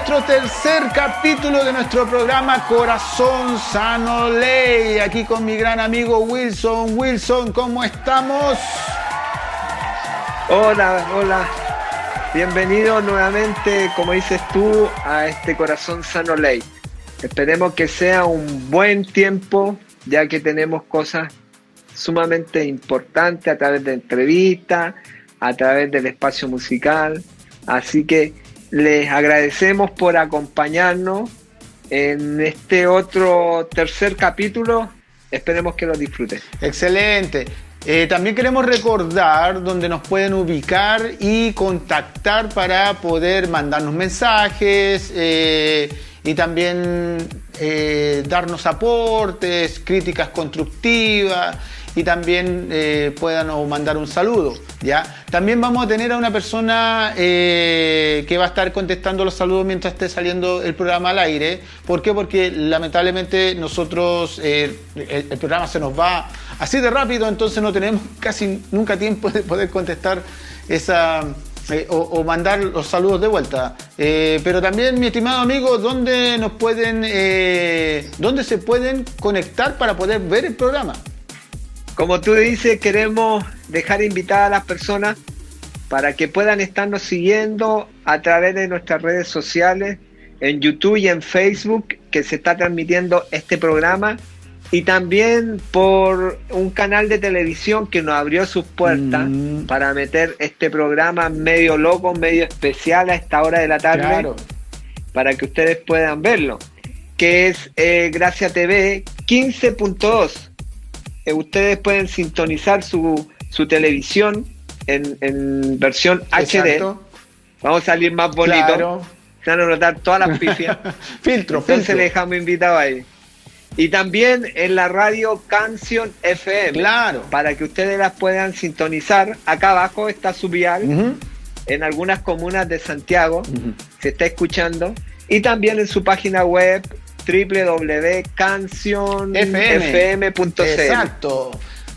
nuestro tercer capítulo de nuestro programa Corazón Sano Ley. Aquí con mi gran amigo Wilson. Wilson, ¿cómo estamos? Hola, hola. Bienvenido nuevamente, como dices tú, a este Corazón Sano Ley. Esperemos que sea un buen tiempo, ya que tenemos cosas sumamente importantes a través de entrevistas, a través del espacio musical. Así que les agradecemos por acompañarnos en este otro tercer capítulo. Esperemos que lo disfruten. Excelente. Eh, también queremos recordar dónde nos pueden ubicar y contactar para poder mandarnos mensajes eh, y también eh, darnos aportes, críticas constructivas y también eh, puedan mandar un saludo. ¿ya? También vamos a tener a una persona eh, que va a estar contestando los saludos mientras esté saliendo el programa al aire. ¿Por qué? Porque lamentablemente nosotros, eh, el, programa se nos va así de rápido, entonces no tenemos casi nunca tiempo de poder contestar esa... o, mandar los saludos de vuelta. pero también, mi estimado amigo, ¿dónde nos pueden, dónde se pueden conectar para poder ver el programa? Como tú dices, queremos dejar invitadas a las personas para que puedan estarnos siguiendo a través de nuestras redes sociales, en YouTube y en Facebook, que se está transmitiendo este programa, y también por un canal de televisión que nos abrió sus puertas mm. para meter este programa medio loco, medio especial a esta hora de la tarde, para que ustedes puedan verlo, que es eh, Gracia TV 15.2 eh, ustedes pueden sintonizar su, televisión en, versión HD. Vamos a salir más bonito. Se van a notar todas las pifias. filtro, Entonces filtro. le dejamos invitado ahí. Y también en la radio Canción FM. Claro. Para que ustedes las puedan sintonizar. Acá abajo está su vial. En algunas comunas de Santiago se está escuchando. Y también en su página web www.cancionfm.cl. Exacto.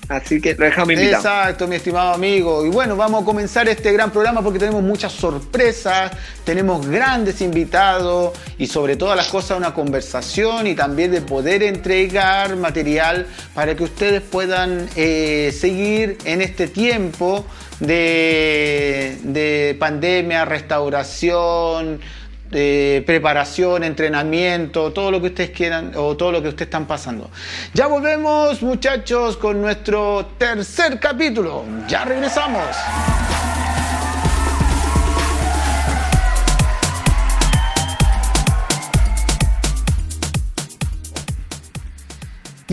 Así que lo dejamos invitado. Exacto, mi estimado amigo. Y bueno, vamos a comenzar este gran programa porque tenemos muchas sorpresas, tenemos grandes invitados y sobre todas las cosas una conversación y también de poder entregar material para que ustedes puedan eh, seguir en este tiempo de, de pandemia, restauración preparación, entrenamiento, todo lo que ustedes quieran o todo lo que ustedes están pasando. Ya volvemos muchachos con nuestro tercer capítulo. Ya regresamos.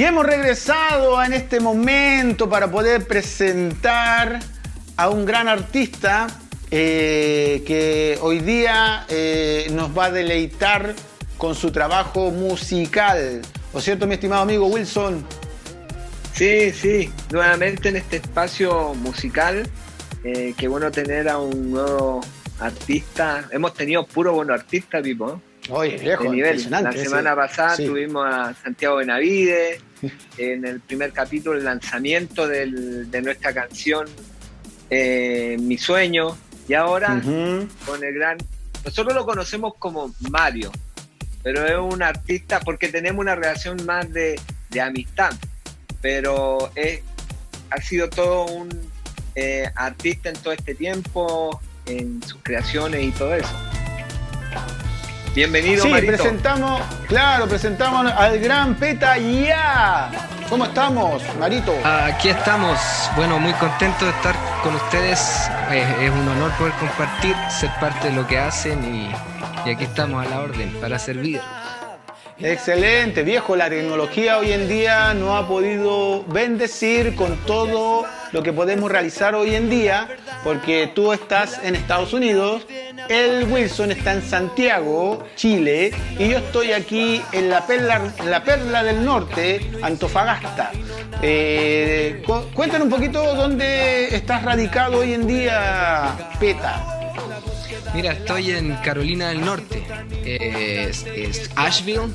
Y hemos regresado en este momento para poder presentar a un gran artista eh, que hoy día eh, nos va a deleitar con su trabajo musical. ¿O cierto, mi estimado amigo Wilson? Sí, sí, nuevamente en este espacio musical. Eh, qué bueno tener a un nuevo artista. Hemos tenido puro bueno artista, Pipo. Oye, viejo, nivel. La semana pasada tuvimos a Santiago Benavides. en el primer capítulo, el lanzamiento de nuestra canción Mi Sueño. Y ahora con el gran... Nosotros lo conocemos como Mario, pero es un artista porque tenemos una relación más de, amistad, pero es, ha sido todo un eh, artista en todo este tiempo, en sus creaciones y todo eso. Bienvenido, sí, presentamos, claro, presentamos al gran Peta Ya. ¿Cómo estamos, Marito? Aquí estamos. Bueno, muy contento de estar con ustedes. Es, un honor poder compartir, ser parte de lo que hacen y, y aquí estamos a la orden para servir. Excelente, viejo. La tecnología hoy en día no ha podido bendecir con todo lo que podemos realizar hoy en día, porque tú estás en Estados Unidos, el Wilson está en Santiago, Chile, y yo estoy aquí en la perla, la perla del norte, Antofagasta. Eh, cuéntanos un poquito dónde estás radicado hoy en día, Peta. Mira, estoy en Carolina del Norte. Es, Asheville,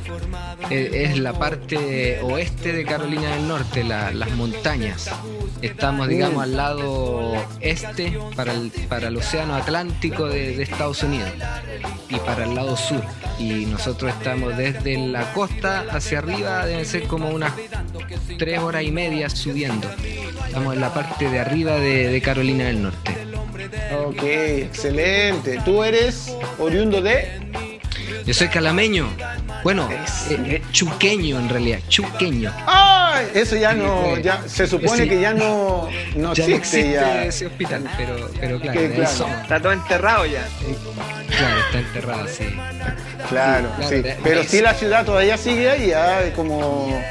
es, la parte oeste de Carolina del Norte, las montañas. Estamos, digamos, al lado este para el, para el océano Atlántico de, Estados Unidos y para el lado sur. Y nosotros estamos desde la costa hacia arriba, deben ser como unas tres horas y media subiendo. Estamos en la parte de arriba de, Carolina del Norte. Ok, excelente. ¿Tú eres oriundo de? Yo soy calameño. Bueno, eh, eh, chuqueño en realidad, chuqueño. ¡Ay! Eso ya no, ya se supone que ya no, no existe, ese hospital, pero, pero claro, está todo enterrado ya. Claro, está enterrado, sí. Claro, sí. Pero sí la ciudad todavía sigue ahí, ¿ah? como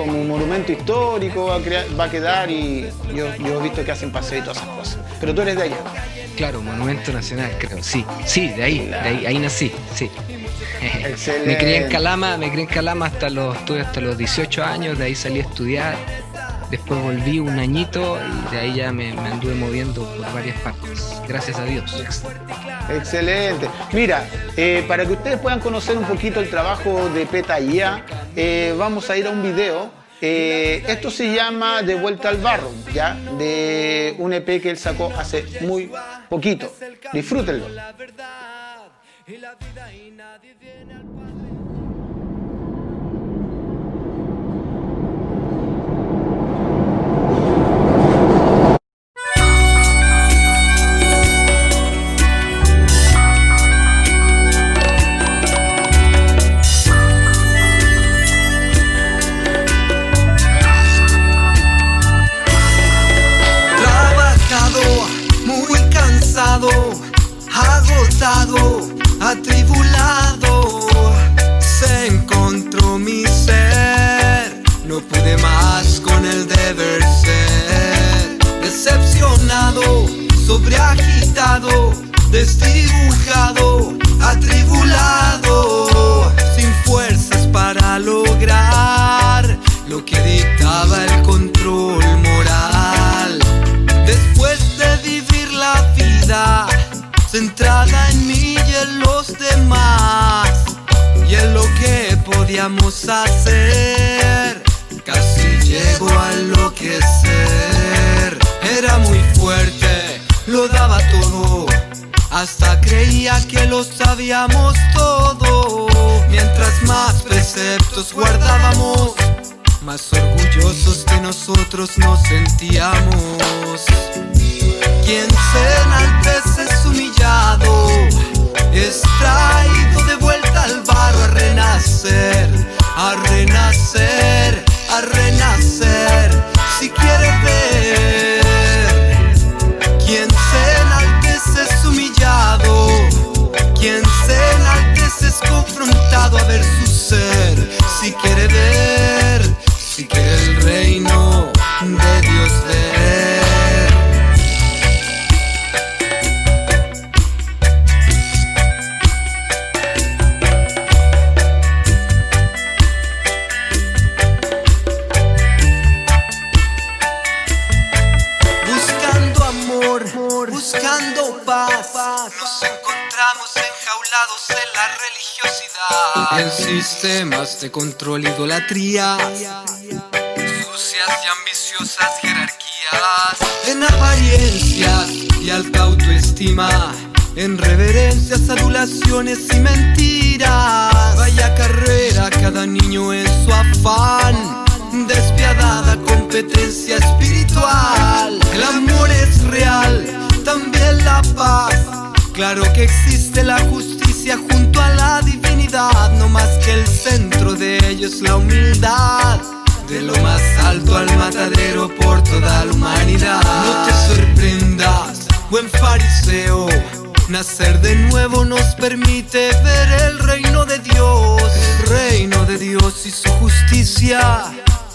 como un monumento histórico va a, va a quedar y yo, yo, he visto que hacen paseo y todas esas cosas. Pero tú eres de allá. Claro, monumento nacional, creo, sí. Sí, de ahí, de ahí, ahí nací, sí. me crié en Calama, me crié en Calama hasta los, estuve hasta los 18 años, de ahí salí a estudiar, después volví un añito y de ahí ya me, anduve moviendo por varias partes, gracias a Dios. Excelente. Mira, eh, para que ustedes puedan conocer un poquito el trabajo de Petaya, eh, vamos a ir a un video. Eh, esto se llama De vuelta al barro, ya, de un EP que él sacó hace muy poquito. Disfrútenlo agotado atribulado se encontró mi ser. No pude más con el deber ser. Decepcionado, sobreagitado, desdibujado, atribulado, sin fuerzas para lograr lo que dictaba el control que hacer. Casi llego a enloquecer. Era muy fuerte, lo daba todo. Hasta creía que lo sabíamos todo. Mientras más preceptos guardábamos, más orgullosos de nosotros nos sentíamos. Quien se enaltece es humillado, es traído de vuelta renacer, a renacer, a renacer, si quiere ver. Quien se enaltece es humillado, quien se enaltece es confrontado a ver su ser, si quiere ver, En sistemas de control, idolatría, sucias y ambiciosas jerarquías, en apariencias y alta autoestima, en reverencias, adulaciones y mentiras. Vaya carrera cada niño en su afán, despiadada competencia espiritual. El amor es real, también la paz. Claro que existe la justicia junto a la divinidad no más que el centro de ellos la humildad. De lo más alto al matadero por toda la humanidad. No te sorprendas, buen fariseo. Nacer de nuevo nos permite ver el reino de Dios, el reino de Dios y su justicia.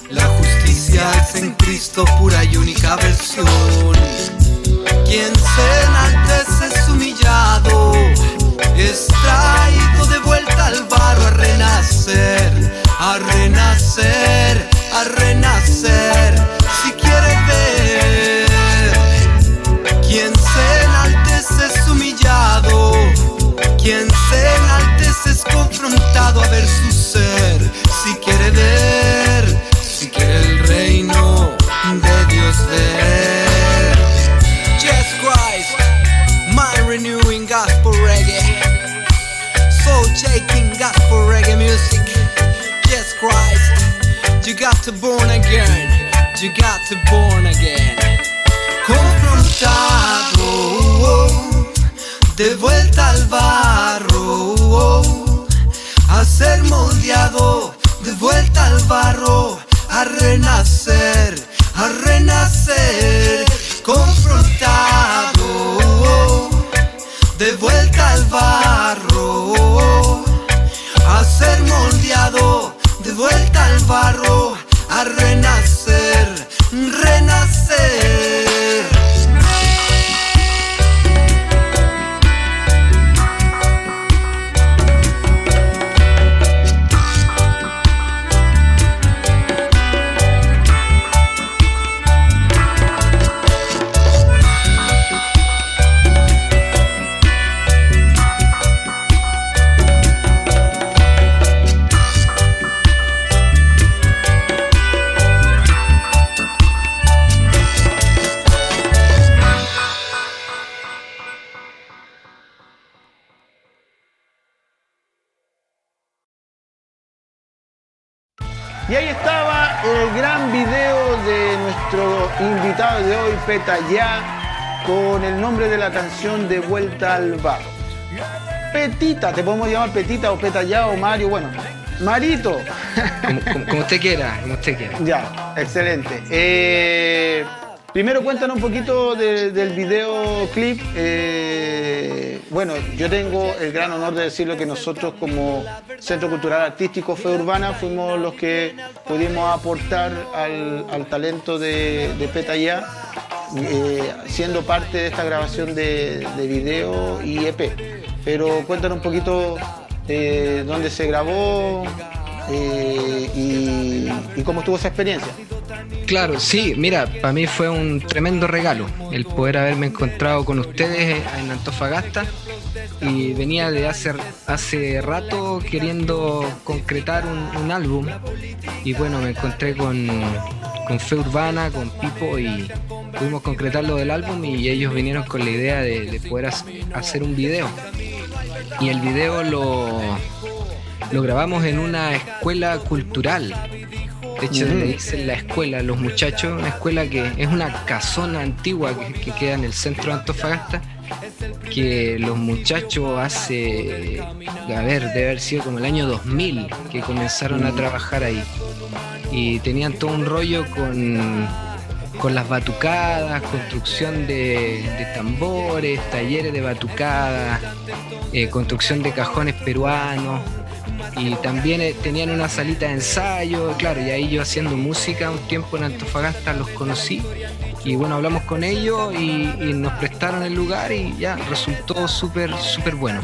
La justicia es en Cristo pura y única versión. Quien se enaltece traído de vuelta al barro a renacer, a renacer, a renacer. Got to born again. You got to born again. Confrontado, de vuelta al barro, a ser moldeado, de vuelta al barro, a renacer, a renacer, confrontado, de vuelta al barro, a ser moldeado, de vuelta al barro, renacer, renacer. Invitado de hoy, Peta Ya, con el nombre de la canción De Vuelta al Barro. Petita, te podemos llamar Petita o Peta Ya o Mario, bueno, Marito. Como, como- como usted quiera, como usted quiera. Ya, excelente. Eh, primero cuéntanos un poquito de- del videoclip. Eh, bueno, yo tengo el gran honor de decirlo que nosotros como Centro Cultural Artístico Fe Urbana fuimos los que pudimos aportar al, al talento de, de Petaya, eh, siendo parte de esta grabación de, de video y EP. Pero cuéntanos un poquito eh, dónde se grabó eh, y, y cómo estuvo esa experiencia. Claro, sí, mira, para mí fue un tremendo regalo el poder haberme encontrado con ustedes en Antofagasta. Y venía de hace, hace rato queriendo concretar un, álbum. Y bueno, me encontré con, con Fe Urbana, con Pipo y pudimos concretar lo del álbum y ellos vinieron con la idea de, de poder hac- hacer un video y el video lo, lo grabamos en una escuela cultural. De hecho, le dicen la escuela a los muchachos, una escuela que es una casona antigua que, que queda en el centro de Antofagasta, que los muchachos hace, a ver, debe haber sido como el año 2000 que comenzaron a trabajar ahí. Y tenían todo un rollo con, con las batucadas, construcción de, de tambores, talleres de batucadas, eh, construcción de cajones peruanos y también eh, tenían una salita de ensayo, claro, y ahí yo haciendo música un tiempo en Antofagasta los conocí y bueno, hablamos con ellos y, y nos prestaron el lugar y ya resultó súper, súper bueno.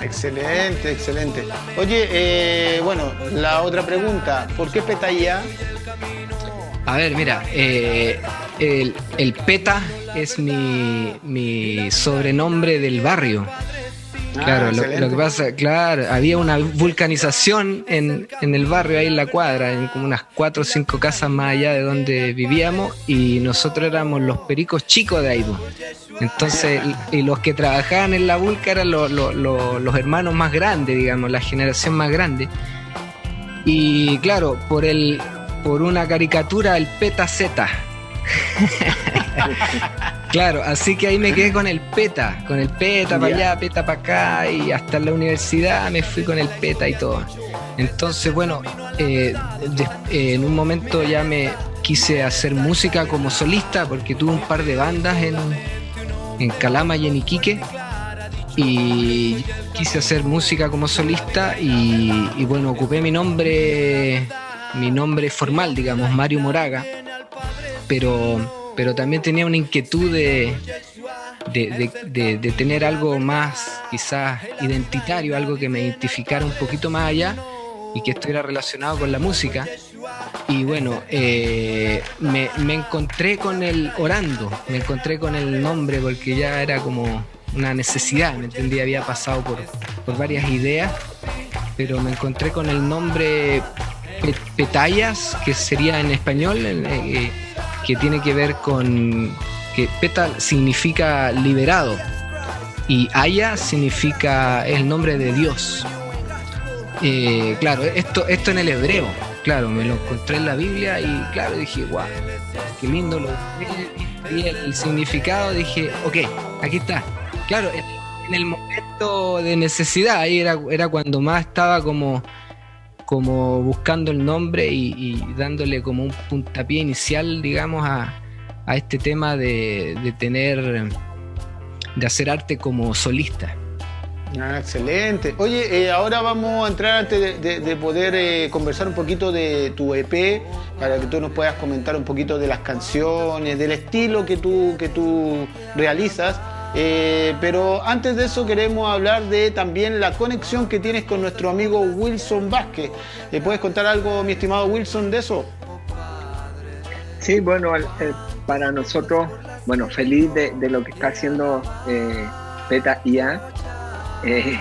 Excelente, excelente. Oye, eh, bueno, la otra pregunta, ¿por qué Petaya? A ver, mira, eh, el, el PETA es mi, mi sobrenombre del barrio. Claro, Ah, lo, que pasa, claro, había una vulcanización en, en el barrio, ahí en la cuadra, en como unas cuatro o cinco casas más allá de donde vivíamos, y nosotros éramos los pericos chicos de ahí. Entonces, y y los que trabajaban en la vulca eran lo- lo- lo- los hermanos más grandes, digamos, la generación más grande. Y claro, por el por una caricatura, el PETA Z. Claro, así que ahí me quedé con el PETA, con el PETA para allá, PETA para acá, y hasta en la universidad me fui con el PETA y todo. Entonces, bueno, eh, eh, en un momento ya me quise hacer música como solista, porque tuve un par de bandas en, en Calama y en Iquique, y quise hacer música como solista, y, y bueno, ocupé mi nombre, mi nombre formal, digamos, Mario Moraga, pero, pero también tenía una inquietud de, de, de- tener algo más quizás identitario, algo que me identificara un poquito más allá y que estuviera relacionado con la música. Y bueno, eh, me, me encontré con el orando, me encontré con el nombre porque ya era como una necesidad, me entendí, había pasado por, por varias ideas, pero me encontré con el nombre Pe- Petayas, que sería en español, eh, que tiene que ver con que peta significa liberado. y Aya significa el nombre de Dios. Eh, claro, esto, esto en el hebreo, claro, me lo encontré en la Biblia y claro, dije, guau, qué lindo lo y el significado, dije, ok, aquí está. Claro, en, el momento de necesidad, ahí era, era cuando más estaba como, como buscando el nombre y, dándole como un puntapié inicial, digamos, a, a este tema de, de tener, de hacer arte como solista. Ah, excelente. Oye, eh, ahora vamos a entrar antes de, poder eh, conversar un poquito de tu EP, para que tú nos puedas comentar un poquito de las canciones, del estilo que tú, que tú realizas. Eh, pero antes de eso queremos hablar de también la conexión que tienes con nuestro amigo Wilson Vázquez. ¿Puedes contar algo, mi estimado Wilson, de eso? Sí, bueno, para nosotros, bueno, feliz de, lo que está haciendo Beta IA eh,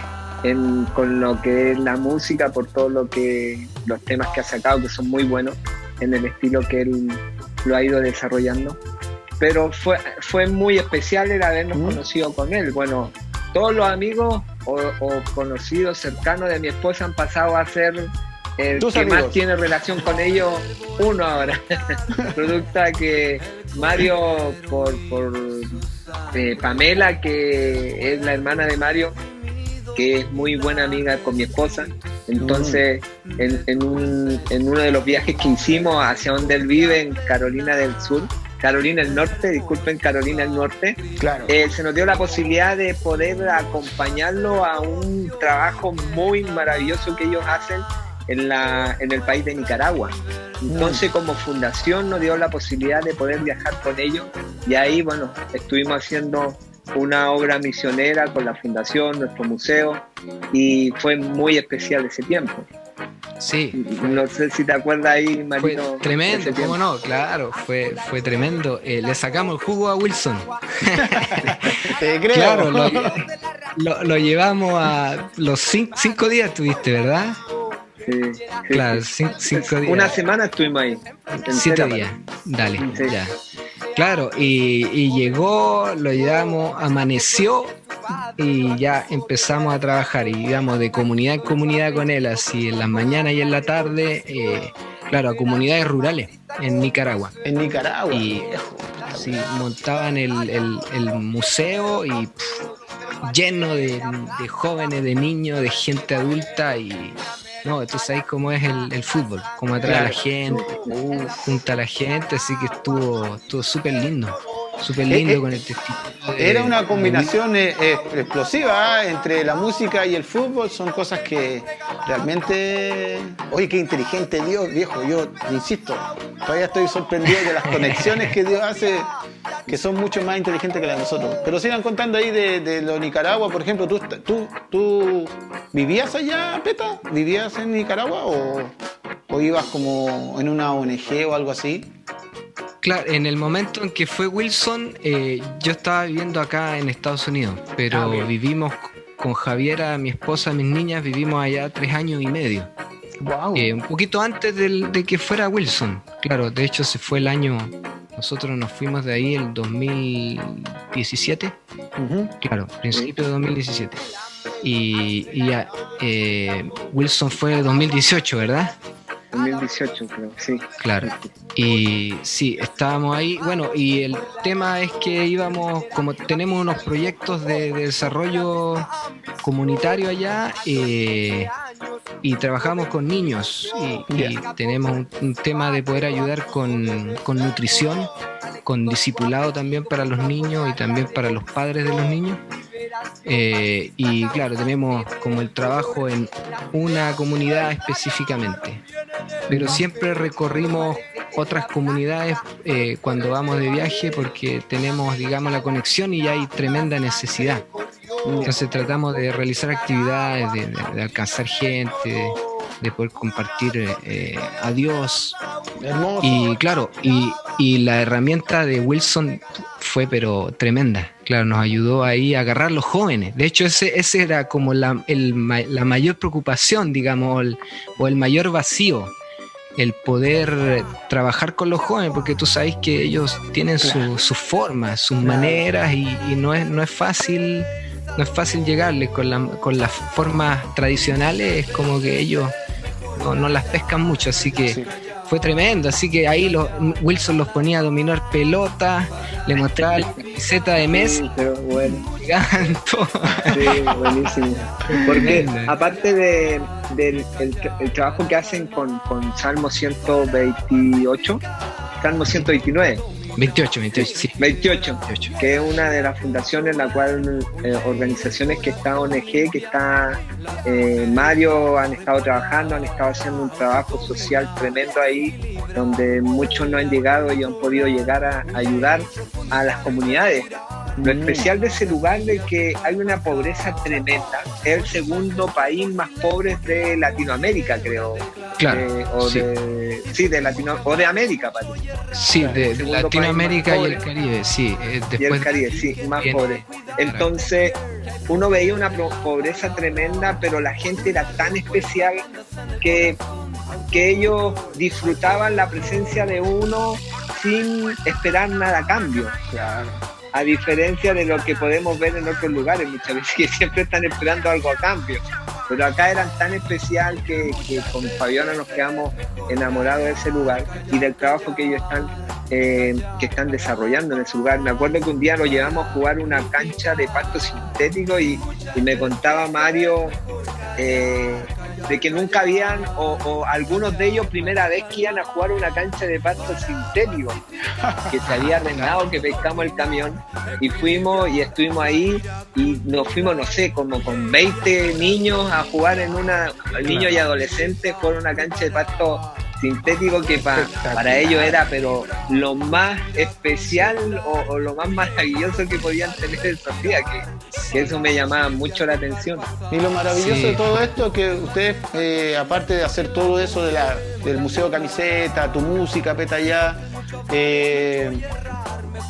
con lo que es la música, por todo lo los temas que ha sacado, que son muy buenos en el estilo que él lo ha ido desarrollando. Pero fue, fue muy especial el habernos conocido con él. Bueno, todos los amigos o, conocidos cercanos de mi esposa han pasado a ser el que más tiene relación con ellos, uno ahora. Producto que Mario, por, por eh, Pamela, que es la hermana de Mario, que es muy buena amiga con mi esposa. Entonces, en, uno de los viajes que hicimos hacia donde él vive, en Carolina del Sur, Carolina del Norte, disculpen, Carolina del Norte, claro. Eh, se nos dio la posibilidad de poder acompañarlo a un trabajo muy maravilloso que ellos hacen en, la, en el país de Nicaragua. Entonces, mm. como fundación, nos dio la posibilidad de poder viajar con ellos y ahí, bueno, estuvimos haciendo una obra misionera con la fundación, nuestro museo, y fue muy especial ese tiempo. Sí. No sé si te acuerdas ahí, Marino. Fue tremendo, ¿cómo no? Claro, fue, fue tremendo. Eh, le sacamos el jugo a Wilson. te creo. Claro, lo, llevamos a los cinco, días, tuviste, ¿verdad? Sí, claro, cinco días. Una semana estuvimos ahí. Siete días, dale, ya. Claro, y, llegó, lo llevamos, amaneció y ya empezamos a trabajar, y digamos, de comunidad en comunidad con él, así en las mañanas y en la tarde, eh, claro, a comunidades rurales en Nicaragua. En Nicaragua. Y sí, montaban el, museo y lleno de, de jóvenes, de niños, de gente adulta y no, tú sabes cómo es el, fútbol, cómo atrae a la gente, junta a la gente, así que estuvo súper lindo, súper lindo eh, con el testimonio. Era una combinación eh, eh, explosiva entre la música y el fútbol, son cosas que realmente, oye, qué inteligente Dios, viejo, yo insisto, todavía estoy sorprendido de las conexiones que Dios hace que son mucho más inteligentes que las de nosotros. Pero sigan contando ahí de, de lo Nicaragua, por ejemplo, ¿tú, tú, tú vivías allá, Peta? ¿Vivías en Nicaragua o, o ibas como en una ONG o algo así? Claro, en el momento en que fue Wilson, eh, yo estaba viviendo acá en Estados Unidos, pero ah, vivimos con Javiera, mi esposa, mis niñas, vivimos allá tres años y medio. Wow. Eh, un poquito antes de que fuera Wilson. Claro, de hecho se fue el año nosotros nos fuimos de ahí el 2017. Claro, principio de 2017. Y, y eh, Wilson fue 2018, ¿verdad? 2018, creo, sí. Claro. Y sí, estábamos ahí. Bueno, y el tema es que íbamos, como tenemos unos proyectos de, desarrollo comunitario allá, eh, y trabajamos con niños y, tenemos un, tema de poder ayudar con, con, nutrición, con discipulado también para los niños y también para los padres de los niños. Eh, y claro, tenemos como el trabajo en una comunidad específicamente, pero siempre recorrimos otras comunidades eh, cuando vamos de viaje porque tenemos, digamos, la conexión y hay tremenda necesidad. Entonces tratamos de realizar actividades, de, alcanzar gente, de, poder compartir eh, a Dios. Y claro, y, y, la herramienta de Wilson fue pero tremenda. Claro, nos ayudó ahí a agarrar los jóvenes. De hecho, ese, ese era como la, la mayor preocupación, digamos, o el mayor vacío el poder trabajar con los jóvenes, porque tú sabes que ellos tienen sus su formas, sus maneras y, no, es, no es fácil no es fácil llegarles con, la, con las formas tradicionales, es como que ellos no, no las pescan mucho, así que fue tremendo. Así que ahí los, Wilson los ponía a dominar pelota, le mostraba la camiseta de Messi. Sí, pero bueno. Sí, buenísimo. Porque aparte de, del el, el trabajo que hacen con, con Salmo 128, Salmo 129 28, 28, sí. 28, que es una de las fundaciones en la cual eh, organizaciones que está ONG, que está eh, Mario, han estado trabajando, han estado haciendo un trabajo social tremendo ahí, donde muchos no han llegado y han podido llegar a ayudar a las comunidades. Lo mm. especial de ese lugar es que hay una pobreza tremenda. Es el segundo país más pobre de Latinoamérica, creo. Claro. Eh, o sí. de, sí, de Latino, o de América, parece. Sí, de, de Latinoamérica y el Caribe, sí. Eh, y el Caribe, sí, más pobre. Entonces, uno veía una pobreza tremenda, pero la gente era tan especial que, que ellos disfrutaban la presencia de uno sin esperar nada a cambio. Claro. A diferencia de lo que podemos ver en otros lugares, muchas veces que siempre están esperando algo a cambio. Pero acá eran tan especial que, con Fabiola nos quedamos enamorados de ese lugar y del trabajo que ellos están eh, que están desarrollando en ese lugar. Me acuerdo que un día lo llevamos a jugar una cancha de pasto sintético y, y me contaba Mario eh, de que nunca habían, o, o, algunos de ellos primera vez que iban a jugar una cancha de pasto sintético, que se había arrendado, que pescamos el camión y fuimos y estuvimos ahí y nos fuimos, no sé, como con 20 niños a jugar en una, niños y adolescentes por una cancha de pasto sintético que pa, para ellos era pero lo más especial o, o, lo más maravilloso que podían tener esos días, que, que, eso me llamaba mucho la atención. Y lo maravilloso sí. de todo esto es que ustedes, eh, aparte de hacer todo eso de la, del Museo Camiseta, tu música, Petallá, eh,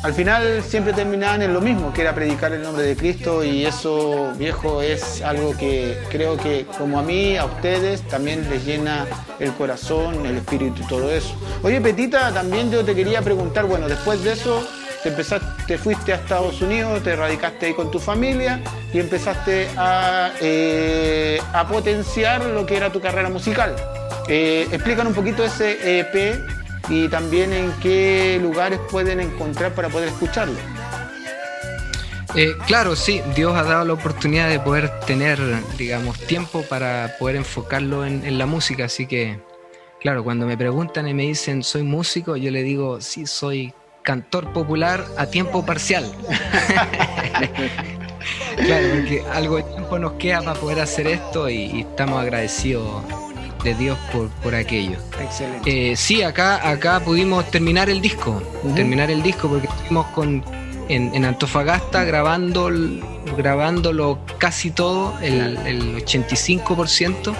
al final siempre terminaban en lo mismo, que era predicar el nombre de Cristo y eso, viejo, es algo que creo que como a mí, a ustedes, también les llena el corazón, el espíritu y todo eso. Oye, Petita, también yo te quería preguntar, bueno, después de eso te, empezaste, te fuiste a Estados Unidos, te radicaste ahí con tu familia y empezaste a, eh, a potenciar lo que era tu carrera musical. Eh, explícanos un poquito ese EP y también en qué lugares pueden encontrar para poder escucharlo. Eh, claro, sí, Dios ha dado la oportunidad de poder tener, digamos, tiempo para poder enfocarlo en, la música, así que, claro, cuando me preguntan y me dicen, ¿soy músico? Yo le digo, sí, soy cantor popular a tiempo parcial. claro, porque algo de tiempo nos queda para poder hacer esto y estamos agradecidos de Dios por, por aquello. Excelente. Eh, sí, acá, acá pudimos terminar el disco, uh -huh. terminar el disco porque estuvimos con, en, en Antofagasta grabando, grabándolo casi todo, el, el 85%.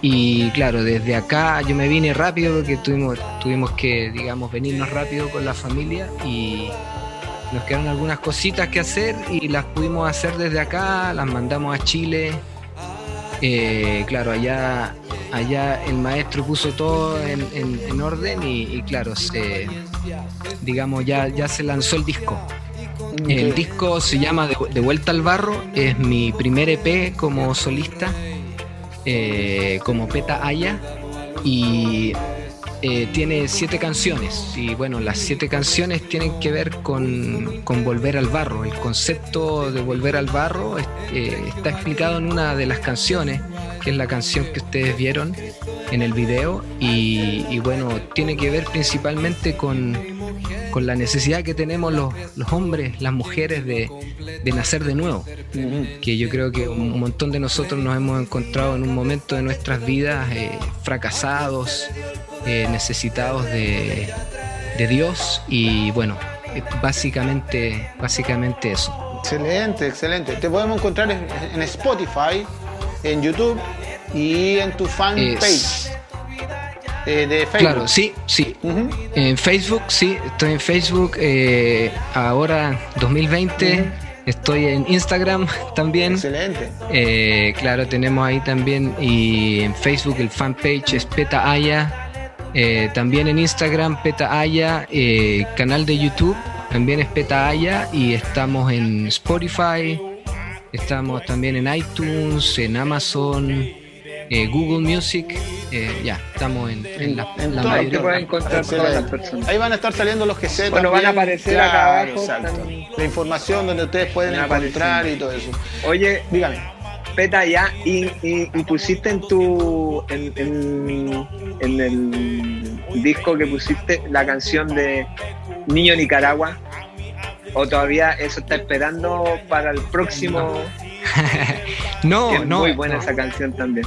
Y claro, desde acá yo me vine rápido porque tuvimos, tuvimos que, digamos, venirnos rápido con la familia y nos quedaron algunas cositas que hacer y las pudimos hacer desde acá, las mandamos a Chile. Eh, claro, allá allá el maestro puso todo en, en, en orden y, y, claro, se, digamos, ya, ya se lanzó el disco. Okay. El disco se llama de, de, Vuelta al Barro, es mi primer EP como solista, eh, como Peta Aya, y eh, tiene siete canciones. Y bueno, las siete canciones tienen que ver con, con volver al barro. El concepto de volver al barro eh, está explicado en una de las canciones que es la canción que ustedes vieron en el video y, y bueno, tiene que ver principalmente con, con, la necesidad que tenemos los, los hombres, las mujeres de, de nacer de nuevo. Uh -huh. Que yo creo que un montón de nosotros nos hemos encontrado en un momento de nuestras vidas eh, fracasados, eh, necesitados de, de Dios y bueno, básicamente, básicamente eso. Excelente, excelente. Te podemos encontrar en, en Spotify, en YouTube y en tu fanpage. Eh, de Facebook. Claro, sí, sí. Uh -huh. En Facebook, sí, estoy en Facebook. Eh, ahora, 2020, uh -huh. estoy en Instagram también. Excelente. Eh, claro, tenemos ahí también. Y en Facebook el fanpage es Peta Aya. Eh, también en Instagram, Peta Aya. canal de YouTube también es Peta Aya. Y estamos en Spotify Estamos también en iTunes, en Amazon, eh, Google Music. eh, ya, estamos en, en la, En la mayoría. encontrar todas las Excelente. personas. Ahí van a estar saliendo los GC Bueno, van a también. aparecer acá abajo exacto. también. La información donde ustedes pueden Van encontrar apareciendo. y todo eso. Oye, Dígame. Peta, ya, y, y- y pusiste en tu. En, en- en el disco que pusiste la canción de Niño Nicaragua. ¿O todavía eso está esperando para el próximo? No, es no. muy buena no. esa canción también.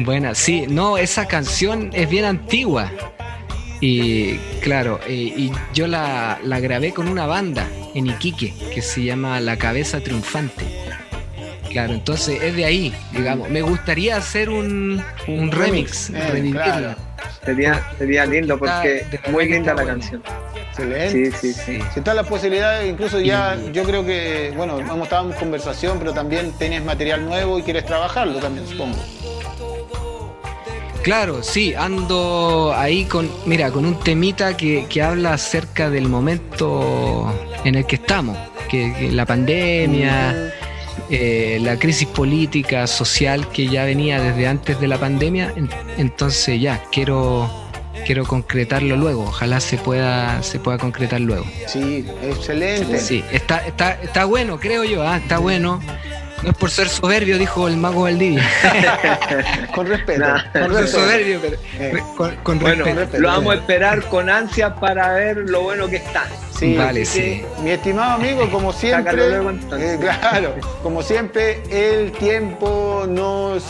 Buena, sí, no, esa canción es bien antigua. Y claro, eh, y yo la, la grabé con una banda en Iquique que se llama La Cabeza Triunfante. Claro, entonces es de ahí, digamos. Me gustaría hacer un, un remix, eh, revivirla. claro. Sería, sería lindo porque Está- verdad muy linda está la buena. canción. Excelente. Sí, sí, sí. Si están las posibilidades, incluso ya yo creo que, bueno, hemos estado en conversación, pero también tienes material nuevo y quieres trabajarlo también, supongo. Claro, sí, ando ahí con, mira, con un temita que, que habla acerca del momento en el que estamos, que, que la pandemia, eh, la crisis política, social que ya venía desde antes de la pandemia, en- entonces ya, quiero, quiero concretarlo luego, ojalá se pueda, se pueda concretar luego. Sí, excelente. Sí, está, está, está bueno, creo yo, ah, está bueno. No es por ser soberbio, dijo el mago Valdivia. Con respeto. Nah. con respeto. soberbio, pero Eh. con, con Bueno, respeto. lo vamos a esperar con ansia para ver lo bueno que está. Sí, Vale, sí. Mi estimado amigo, como siempre, luego, eh, claro, como siempre, el tiempo nos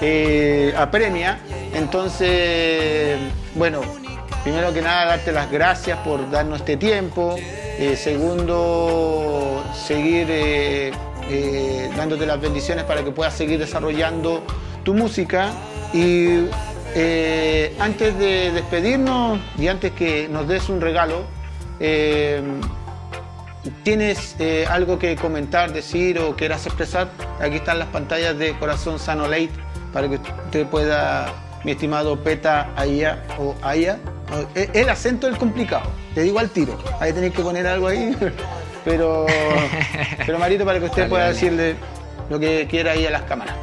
eh, apremia. Entonces, bueno, primero que nada, darte las gracias por darnos este tiempo. Eh, segundo, seguir eh, dándote las bendiciones para que puedas seguir desarrollando tu música. Y eh, antes de despedirnos y antes que nos des un regalo, eh, ¿Tienes algo que comentar, decir o quieras expresar? Aquí están las pantallas de Corazón Sano Late para que usted pueda, mi estimado Peta Aya o Aya. El acento es complicado, te digo al tiro. Ahí tenéis que poner algo ahí. Pero, pero Marito, para que usted Dale, pueda dale. decirle lo que quiera ahí a las cámaras.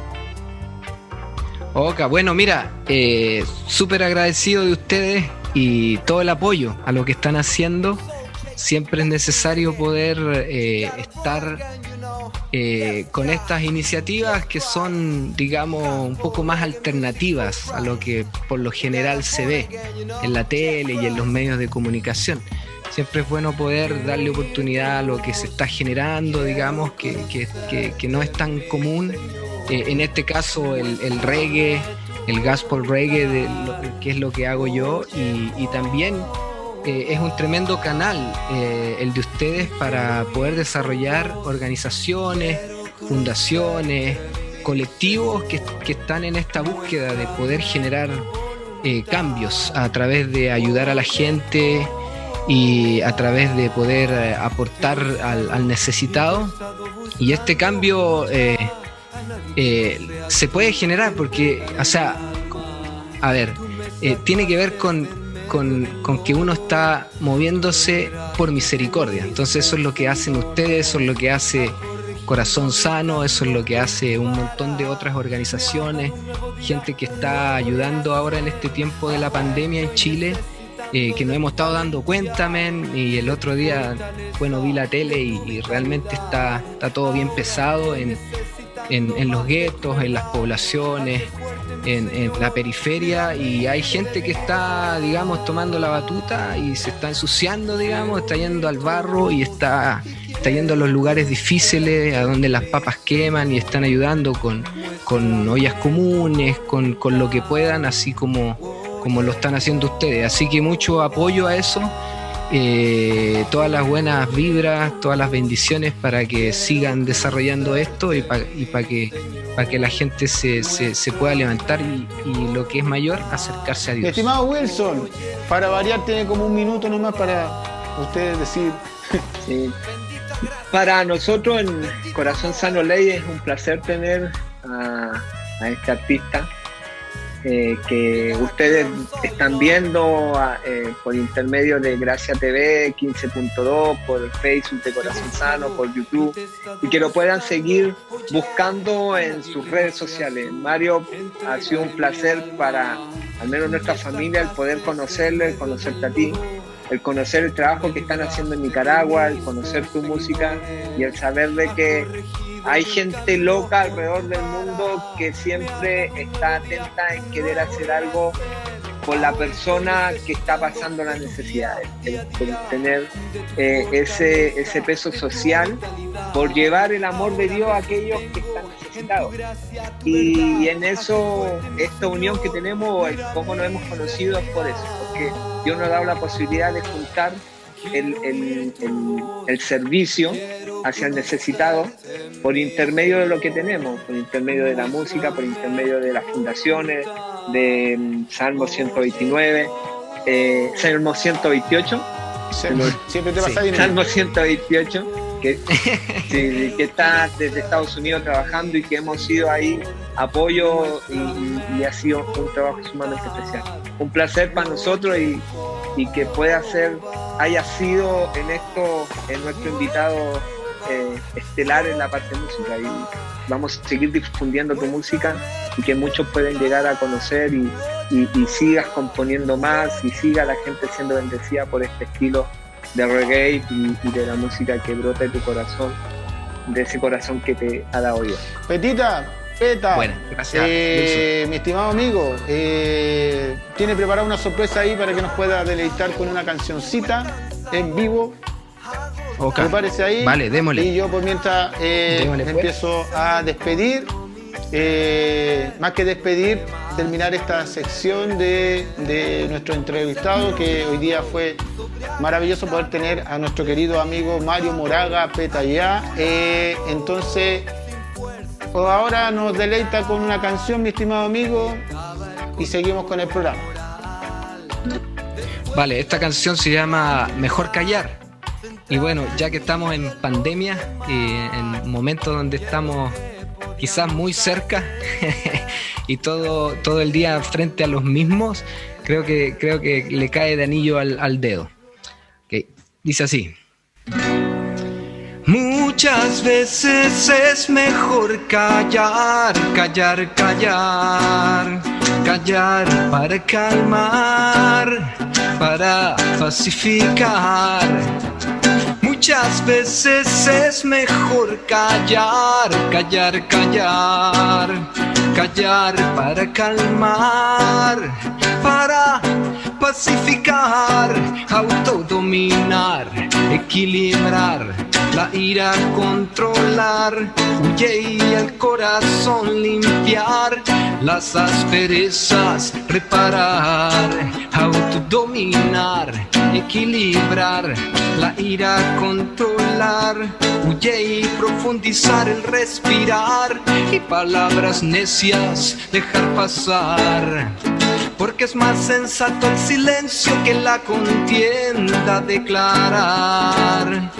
Oka, bueno, mira, eh, súper agradecido de ustedes y todo el apoyo a lo que están haciendo. Siempre es necesario poder eh, estar eh, con estas iniciativas que son, digamos, un poco más alternativas a lo que por lo general se ve en la tele y en los medios de comunicación. Siempre es bueno poder darle oportunidad a lo que se está generando, digamos, que, que- que- no es tan común. Eh, en este caso, el, el reggae, el gospel reggae, de lo- que es lo que hago yo, y, también eh, es un tremendo canal eh, el de ustedes para poder desarrollar organizaciones, fundaciones, colectivos que, que están en esta búsqueda de poder generar cambios a través de ayudar a la gente y a través de poder eh, aportar al, necesitado. Y este cambio eh, eh, se puede generar porque, o sea, a ver, eh, tiene que ver con, con, con que uno está moviéndose por misericordia. Entonces eso es lo que hacen ustedes, eso es lo que hace Corazón Sano, eso es lo que hace un montón de otras organizaciones, gente que está ayudando ahora en este tiempo de la pandemia en Chile. Eh, que nos hemos estado dando cuenta, men, y el otro día, bueno, vi la tele y, realmente está, está todo bien pesado en, en, en los guetos, en las poblaciones, en, en la periferia y hay gente que está, digamos, tomando la batuta y se está ensuciando, digamos, está yendo al barro y está, está yendo a los lugares difíciles, a donde las papas queman y están ayudando con, con ollas comunes, con, con lo que puedan, así como, como lo están haciendo ustedes. Así que mucho apoyo a eso. eh, todas las buenas vibras, todas las bendiciones para que sigan desarrollando esto y para y pa que, pa que la gente se, se, se pueda levantar y, y lo que es mayor, acercarse a Dios. estimado Wilson, para variar tiene como un minuto nomás para usted decir Sí. Para nosotros en Corazón Sano Ley es un placer tener a, a este artista eh, que ustedes están viendo eh, por intermedio de Gracia TV 15.2, por Facebook de Corazón Sano, por YouTube, y que lo puedan seguir buscando en sus redes sociales. Mario, ha sido un placer para al menos nuestra familia el poder conocerle, el conocerte a ti el conocer el trabajo que están haciendo en Nicaragua, el conocer tu música y el saber de que hay gente loca alrededor del mundo que siempre está atenta en querer hacer algo por la persona que está pasando las necesidades, por tener eh, ese, ese peso social, por llevar el amor de Dios a aquellos que están necesitados. Y en eso, esta unión que tenemos, cómo nos hemos conocido es por eso, porque Dios nos ha dado la posibilidad de juntar el, el, el, servicio hacia el necesitado por intermedio de lo que tenemos, por intermedio de la música, por intermedio de las fundaciones, de mm, Salmo 129, eh, Salmo 128. Siempre te Salmo 128, que, que está desde Estados Unidos trabajando y que hemos sido ahí apoyo y, y ha sido un trabajo sumamente especial. Un placer para nosotros y, y que pueda ser, haya sido en esto en nuestro invitado eh, estelar en la parte música y vamos a seguir difundiendo tu música y que muchos pueden llegar a conocer y, sigas componiendo más y siga la gente siendo bendecida por este estilo de reggae y, de la música que brota de tu corazón, de ese corazón que te ha dado Dios. Petita, Peta, bueno, gracias, eh, mi estimado amigo, eh, tiene preparada una sorpresa ahí para que nos pueda deleitar con una cancioncita en vivo Okay. parece ahí. Vale, démosle. Y yo por mientras eh, pues. empiezo a despedir. Eh, más que despedir, terminar esta sección de, nuestro entrevistado, que hoy día fue maravilloso poder tener a nuestro querido amigo Mario Moraga Petayá. Eh, ahora nos deleita con una canción, mi estimado amigo, y seguimos con el programa. Vale, esta canción se llama Mejor Callar. Y bueno, ya que estamos en pandemia y en momentos donde estamos quizás muy cerca y todo, todo el día frente a los mismos, creo que, creo que le cae de anillo al, dedo. Dice así. Muchas veces es mejor callar, callar, callar, callar para calmar, para pacificar. Muchas veces es mejor callar, callar, callar, callar para calmar, para pacificar, autodominar, equilibrar, la ira controlar, huye y el corazón limpiar, las asperezas reparar, autodominar equilibrar, la ira controlar, huye y profundizar el respirar y palabras necias dejar pasar. Porque es más sensato el silencio que la contienda declarar.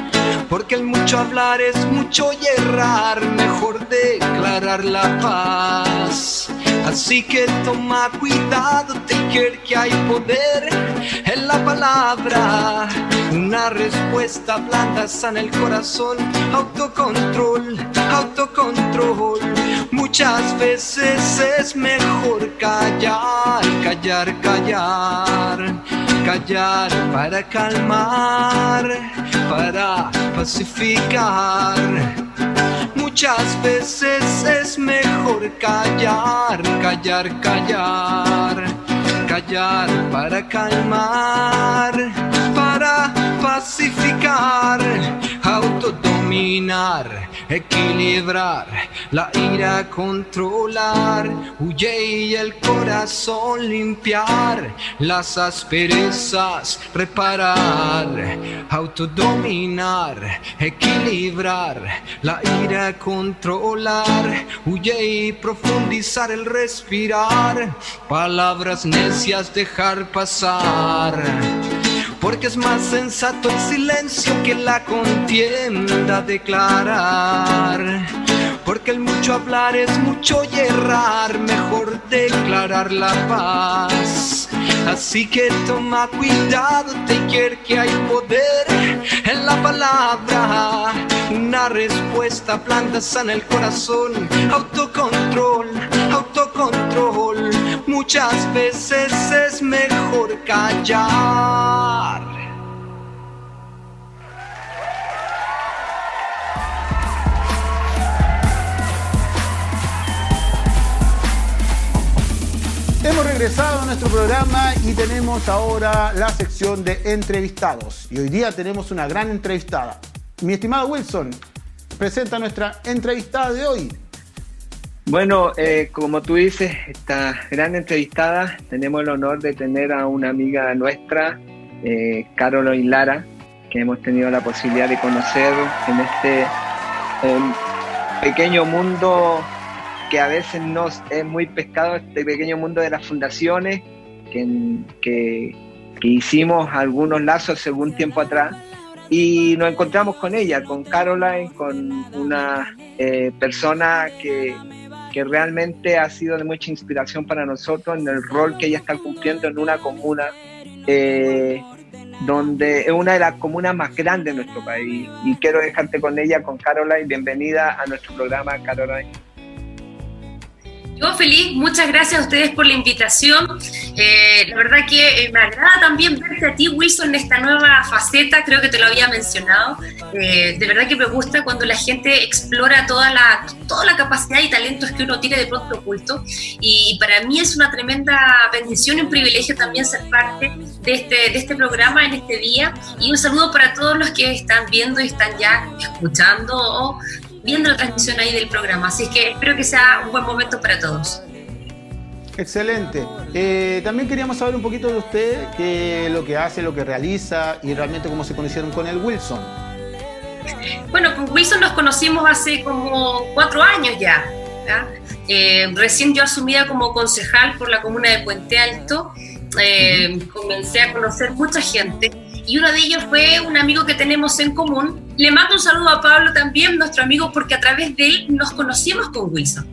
Porque el mucho hablar es mucho y errar, mejor declarar la paz. Así que toma cuidado, taker, que hay poder en la palabra. Una respuesta blanda sana el corazón, autocontrol, autocontrol. Muchas veces es mejor callar, callar, callar, callar para calmar, para pacificar. Muchas veces es mejor callar, callar, callar, callar para calmar, para pacificar, autodominar equilibrar, la ira controlar, huye y el corazón limpiar, las asperezas reparar, autodominar, equilibrar, la ira controlar, huye y profundizar el respirar, palabras necias dejar pasar porque es más sensato el silencio que la contienda declarar porque el mucho hablar es mucho y errar, mejor declarar la paz. Así que toma cuidado, te que hay poder en la palabra. Una respuesta plantas en el corazón, autocontrol, autocontrol. Muchas veces es mejor callar. Hemos regresado a nuestro programa y tenemos ahora la sección de entrevistados. Y hoy día tenemos una gran entrevistada. Mi estimado Wilson, presenta nuestra entrevistada de hoy. Bueno, eh, como tú dices, esta gran entrevistada, tenemos el honor de tener a una amiga nuestra, eh, Caroline Lara, que hemos tenido la posibilidad de conocer en este em, pequeño mundo que a veces nos es muy pescado este pequeño mundo de las fundaciones, que, que, hicimos algunos lazos según tiempo atrás, y nos encontramos con ella, con Caroline, con una eh, persona que, que, realmente ha sido de mucha inspiración para nosotros en el rol que ella está cumpliendo en una comuna. Eh, donde es una de las comunas más grandes de nuestro país. Y quiero dejarte con ella, con Caroline. Bienvenida a nuestro programa, Caroline. Yo feliz, muchas gracias a ustedes por la invitación. Eh, la verdad que eh, me agrada también verte a ti, Wilson, en esta nueva faceta, creo que te lo había mencionado. Eh, de verdad que me gusta cuando la gente explora toda la, toda la capacidad y talentos que uno tiene de pronto oculto. Y para mí es una tremenda bendición y un privilegio también ser parte de este, de este programa en este día. Y un saludo para todos los que están viendo y están ya escuchando o viendo la transmisión ahí del programa. Así que espero que sea un buen momento para todos. Excelente. Eh, también queríamos saber un poquito de usted, qué lo que hace, lo que realiza y realmente cómo se conocieron con el Wilson. Bueno, con Wilson nos conocimos hace como cuatro años ya. Eh, recién yo asumida como concejal por la comuna de Puente Alto, eh, comencé a conocer mucha gente y uno de ellos fue un amigo que tenemos en común. Le mando un saludo a Pablo también, nuestro amigo, porque a través de él nos conocimos con Wilson.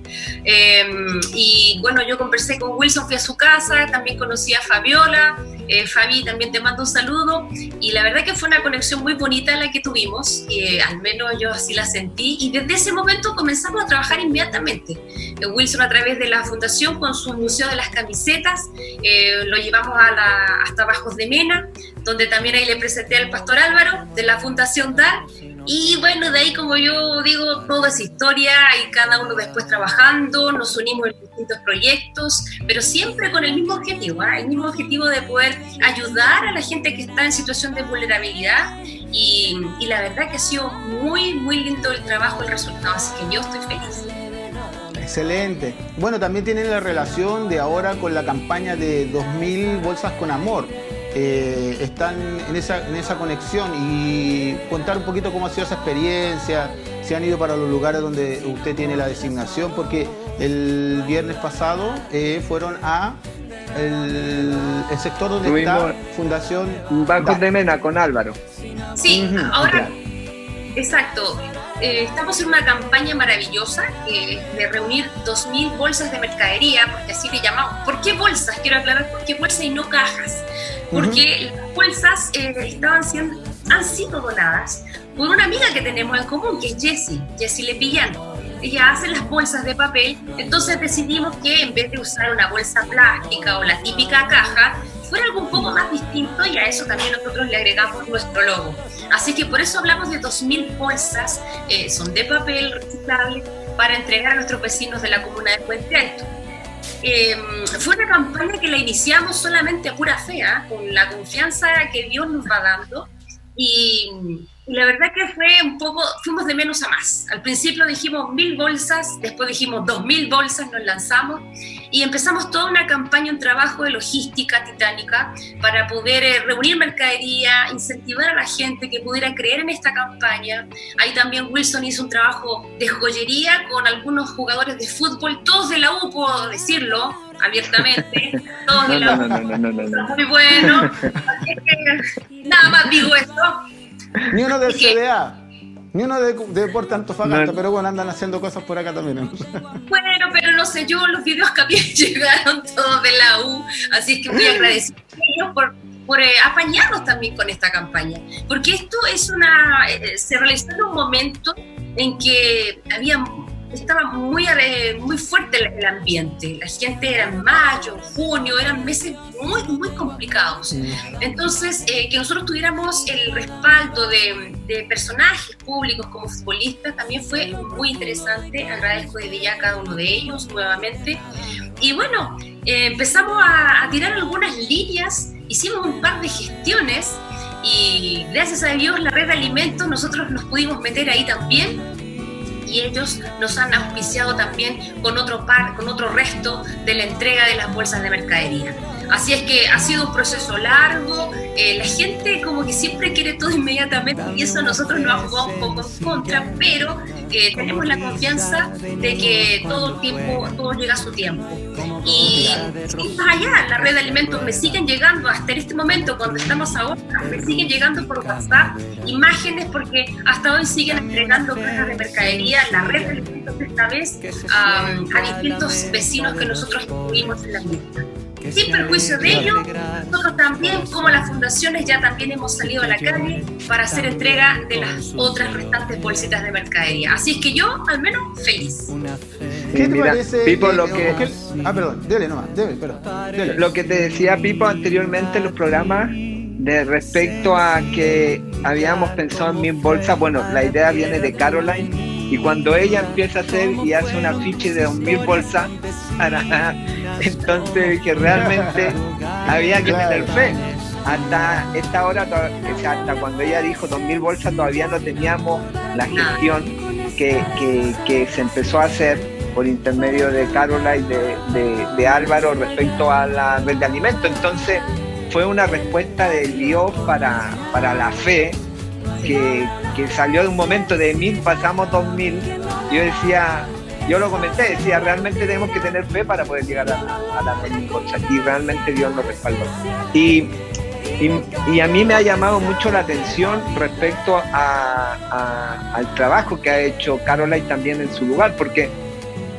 Em, y bueno, yo conversé con Wilson, fui a su casa, también conocí a Fabiola. Eh, Fabi, también te mando un saludo. Y la verdad que fue una conexión muy bonita la que tuvimos, eh, al menos yo así la sentí. Y desde ese momento comenzamos a trabajar inmediatamente. Eh, Wilson a través de la fundación con su Museo de las Camisetas, eh, lo llevamos a la, hasta Bajos de Mena, donde también ahí le presenté al pastor Álvaro de la Fundación DAR. Y bueno, de ahí como yo digo, toda esa historia y cada uno después trabajando, nos unimos en distintos proyectos, pero siempre con el mismo objetivo, ¿ah? el mismo objetivo de poder ayudar a la gente que está en situación de vulnerabilidad y, y la verdad que ha sido muy, muy lindo el trabajo, el resultado, así que yo estoy feliz. Excelente. Bueno, también tiene la relación de ahora con la campaña de 2.000 bolsas con amor. Eh, están en esa, en esa conexión y contar un poquito cómo ha sido esa experiencia, si han ido para los lugares donde usted tiene la designación, porque el viernes pasado eh, fueron a el, sector donde está Fundación Banco de Mena con Álvaro. Sí, ahora, exacto. Eh, estamos en una campaña maravillosa de reunir 2.000 bolsas de mercadería, porque así le llamamos. ¿Por qué bolsas? Quiero aclarar, ¿por qué bolsas y no cajas? Porque las bolsas eh, estaban siendo, han sido donadas por una amiga que tenemos en común, que es Jessie, Jessie Lepillán. Ella hace las bolsas de papel, entonces decidimos que en vez de usar una bolsa plástica o la típica caja, fuera algo un poco más distinto y a eso también nosotros le agregamos nuestro logo. Así que por eso hablamos de 2.000 bolsas, eh, son de papel reciclable, para entregar a nuestros vecinos de la comuna de Puente Alto. Em, fue una campaña que la iniciamos solamente a pura fe, ¿ah? con la confianza que Dios nos va dando y y la verdad que fue un poco, fuimos de menos a más. Al principio dijimos mil bolsas, después dijimos dos mil bolsas, nos lanzamos y empezamos toda una campaña, un trabajo de logística titánica para poder eh, reunir mercadería, incentivar a la gente que pudiera creer en esta campaña. Ahí también Wilson hizo un trabajo de joyería con algunos jugadores de fútbol, todos de la U, puedo decirlo, abiertamente, todos de la U. Muy bueno. nada más digo esto ni uno del CDA. Ni uno de, de Deporte Antofagasta, pero bueno, andan haciendo cosas por acá también. Bueno, pero no sé, yo los videos que a mí llegaron todos de la U, así es que muy agradecido por, por eh, apañarnos también con esta campaña, porque esto es una, eh, se realizó en un momento en que había estaba muy, muy fuerte el, ambiente. La gente era en mayo, junio, eran meses muy, muy complicados. Entonces, eh, que nosotros tuviéramos el respaldo de, de, personajes públicos como futbolistas también fue muy interesante. Agradezco desde ya a cada uno de ellos nuevamente. Y bueno, eh, empezamos a, a tirar algunas líneas, hicimos un par de gestiones y gracias a Dios la red de alimentos nosotros nos pudimos meter ahí también y ellos nos han auspiciado también con otro par, con otro resto de la entrega de las bolsas de mercadería. Así es que ha sido un proceso largo, eh, la gente como que siempre quiere todo inmediatamente y eso nosotros nos jugado un poco en contra, pero eh, tenemos la confianza de que todo tiempo, todo llega a su tiempo. Y, más allá, la red de alimentos me siguen llegando hasta este momento, cuando estamos ahora, me siguen llegando por WhatsApp imágenes porque hasta hoy siguen entregando cajas de mercadería, la red de alimentos esta vez a distintos vecinos que nosotros tuvimos en la lista. Sin perjuicio de ello, nosotros también, como las fundaciones, ya también hemos salido a la calle para hacer entrega de las otras restantes bolsitas de mercadería. Así es que yo, al menos, feliz. ¿Qué te parece? Pipo, lo que... Ah, perdón, dele nomás, dele, perdón. Lo que te decía Pipo anteriormente en los programas de respecto a que habíamos pensado en mil bolsas, bueno, la idea viene de Caroline y cuando ella empieza a hacer y hace una ficha de 2.000 bolsas, entonces que realmente había que tener fe. Hasta esta hora, hasta cuando ella dijo 2.000 bolsas, todavía no teníamos la gestión que, que, se empezó a hacer por intermedio de Carola y de, de, Álvaro respecto a la red de alimentos. Entonces fue una respuesta de Dios para, para la fe que, salió de un momento de mil, pasamos dos mil. Yo decía, yo lo comenté, decía, realmente tenemos que tener fe para poder llegar a, la cosas y realmente Dios nos respaldó. Y, y, a mí me ha llamado mucho la atención respecto a, al trabajo que ha hecho Caroline también en su lugar, porque